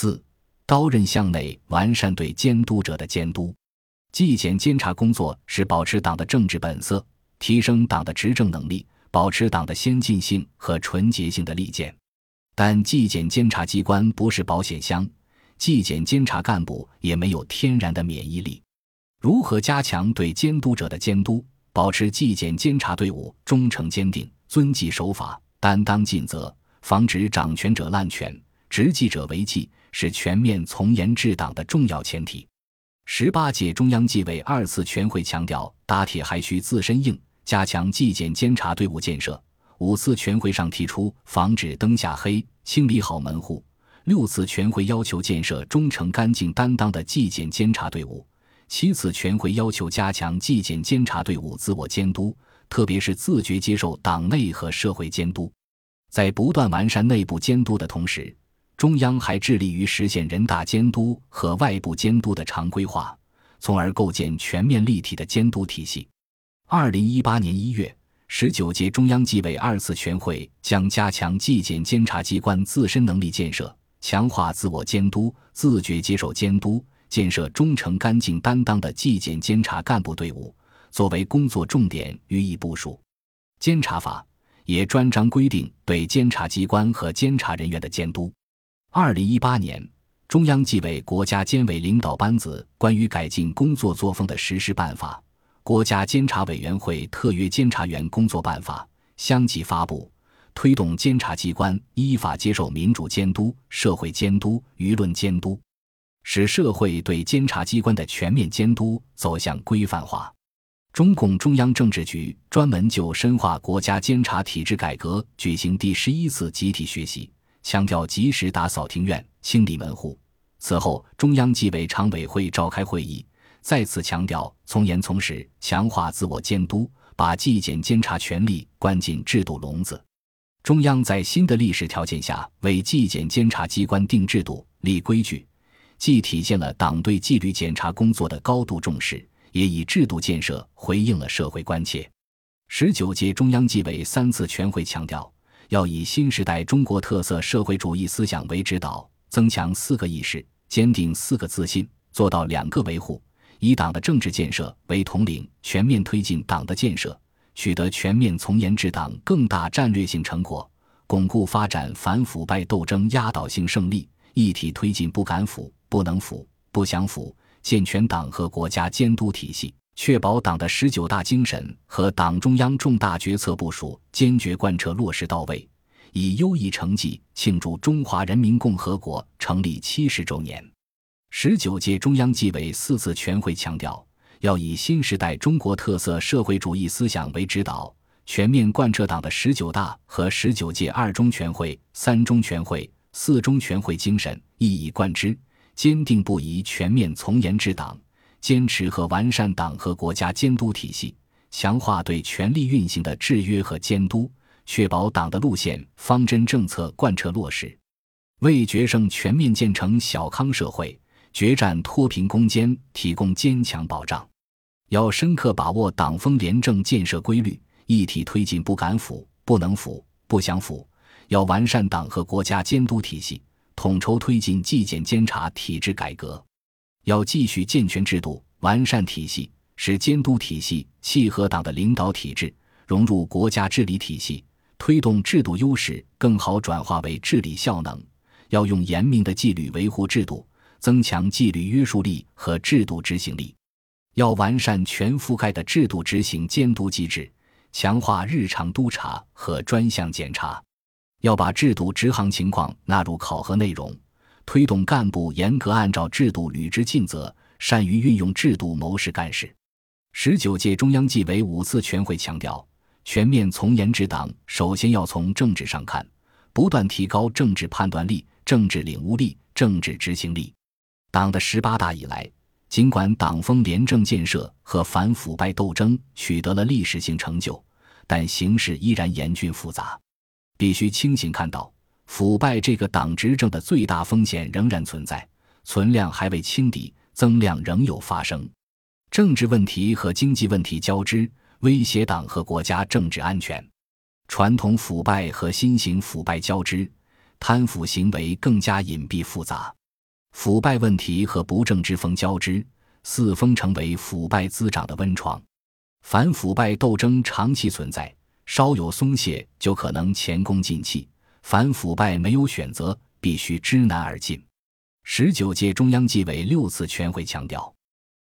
四、刀刃向内，完善对监督者的监督。纪检监察工作是保持党的政治本色，提升党的执政能力，保持党的先进性和纯洁性的利剑。但纪检监察机关不是保险箱，纪检监察干部也没有天然的免疫力。如何加强对监督者的监督，保持纪检监察队伍忠诚坚定、遵纪守法、担当尽责，防止掌权者滥权、执纪者违纪，是全面从严治党的重要前提。十八届中央纪委二次全会强调，打铁还需自身硬，加强纪检监察队伍建设。五次全会上提出防止灯下黑，清理好门户。六次全会要求建设忠诚、干净、担当的纪检监察队伍。七次全会要求加强纪检监察队伍自我监督，特别是自觉接受党内和社会监督。在不断完善内部监督的同时，中央还致力于实现人大监督和外部监督的常规化，从而构建全面立体的监督体系。二零一八年一月。十九届中央纪委二次全会将加强纪检监察机关自身能力建设，强化自我监督、自觉接受监督，建设忠诚、干净、担当的纪检监察干部队伍，作为工作重点予以部署。监察法也专章规定对监察机关和监察人员的监督。二零一八年，中央纪委国家监委领导班子关于改进工作作风的实施办法。国家监察委员会特约监察员工作办法相继发布，推动监察机关依法接受民主监督、社会监督、舆论监督，使社会对监察机关的全面监督走向规范化。中共中央政治局专门就深化国家监察体制改革举行第十一次集体学习，强调及时打扫庭院、清理门户。此后，中央纪委常委会召开会议。再次强调从严从实，强化自我监督，把纪检监察权力关进制度笼子。中央在新的历史条件下为纪检监察机关定制度、立规矩，既体现了党对纪律检查工作的高度重视，也以制度建设回应了社会关切。十九届中央纪委三次全会强调，要以新时代中国特色社会主义思想为指导，增强四个意识，坚定四个自信，做到两个维护。以党的政治建设为统领，全面推进党的建设，取得全面从严治党更大战略性成果，巩固发展反腐败斗争压倒性胜利，一体推进不敢腐、不能腐、不想腐，健全党和国家监督体系，确保党的十九大精神和党中央重大决策部署坚决贯彻落实到位，以优异成绩庆祝中华人民共和国成立七十周年。十九届中央纪委四次全会强调，要以新时代中国特色社会主义思想为指导，全面贯彻党的十九大和十九届二中全会、三中全会、四中全会精神，一以贯之，坚定不移全面从严治党，坚持和完善党和国家监督体系，强化对权力运行的制约和监督，确保党的路线方针政策贯彻落实，为决胜全面建成小康社会。决战脱贫攻坚，提供坚强保障。要深刻把握党风廉政建设规律，一体推进不敢腐、不能腐、不想腐。要完善党和国家监督体系，统筹推进纪检监察体制改革。要继续健全制度，完善体系，使监督体系契合党的领导体制，融入国家治理体系，推动制度优势更好转化为治理效能。要用严明的纪律维护制度。增强纪律约束力和制度执行力，要完善全覆盖的制度执行监督机制，强化日常督查和专项检查，要把制度执行情况纳入考核内容，推动干部严格按照制度履职尽责，善于运用制度谋事干事。十九届中央纪委五次全会强调，全面从严治党，首先要从政治上看，不断提高政治判断力、政治领悟力、政治执行力。党的十八大以来，尽管党风廉政建设和反腐败斗争取得了历史性成就，但形势依然严峻复杂。必须清醒看到，腐败这个党执政的最大风险仍然存在，存量还未清理，增量仍有发生。政治问题和经济问题交织，威胁党和国家政治安全；传统腐败和新型腐败交织，贪腐行为更加隐蔽复杂。腐败问题和不正之风交织，四风成为腐败滋长的温床。反腐败斗争长期存在，稍有松懈就可能前功尽弃。反腐败没有选择，必须知难而进。十九届中央纪委六次全会强调，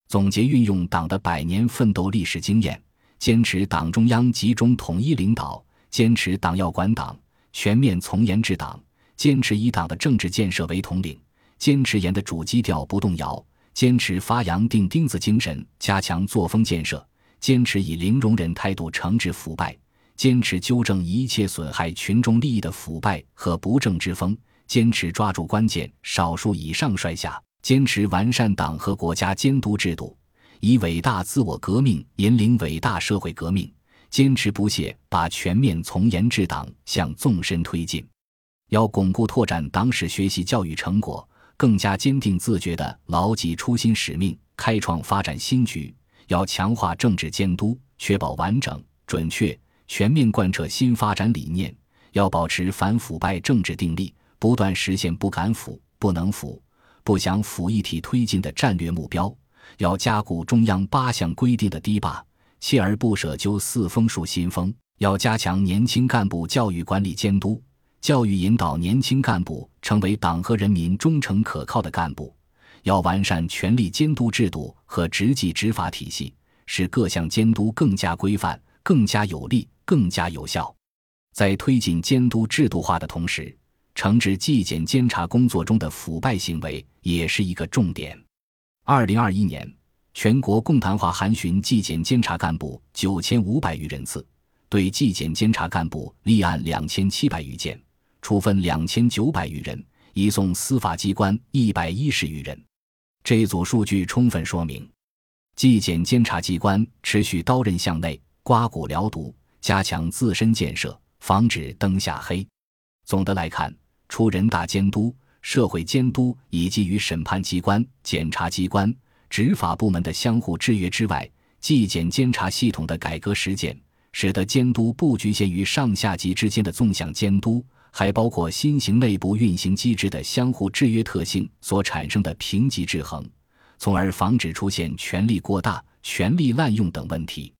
总结运用党的百年奋斗历史经验，坚持党中央集中统一领导，坚持党要管党，全面从严治党，坚持以党的政治建设为统领，坚持严的主基调不动摇，坚持发扬钉钉子精神，加强作风建设，坚持以零容忍态度惩治腐败，坚持纠正一切损害群众利益的腐败和不正之风。坚持抓住关键，少数以上率下，坚持完善党和国家监督制度，以伟大自我革命引领伟大社会革命，坚持不懈把全面从严治党向纵深推进。要巩固拓展党史学习教育成果，更加坚定自觉地牢记初心使命，开创发展新局。要强化政治监督，确保完整、准确、全面贯彻新发展理念。要保持反腐败政治定力。不断实现不敢腐、不能腐、不想腐一体推进的战略目标，要加固中央八项规定的堤坝，锲而不舍揪四风树新风。要加强年轻干部教育管理监督，教育引导年轻干部成为党和人民忠诚可靠的干部。要完善权力监督制度和执纪执法体系，使各项监督更加规范、更加有力、更加有效。在推进监督制度化的同时，惩治纪检监察工作中的腐败行为也是一个重点。二零二一年，全国共谈话函询纪检监察干部九千五百余人次，对纪检监察干部立案两千七百余件，处分两千九百余人，移送司法机关一百一十余人。这一组数据充分说明，纪检监察机关持续刀刃向内、刮骨疗毒，加强自身建设，防止灯下黑。总的来看。除人大监督、社会监督以及与审判机关、检察机关、执法部门的相互制约之外，纪检监察系统的改革实践，使得监督不局限于上下级之间的纵向监督，还包括新型内部运行机制的相互制约特性所产生的平级制衡，从而防止出现权力过大、权力滥用等问题。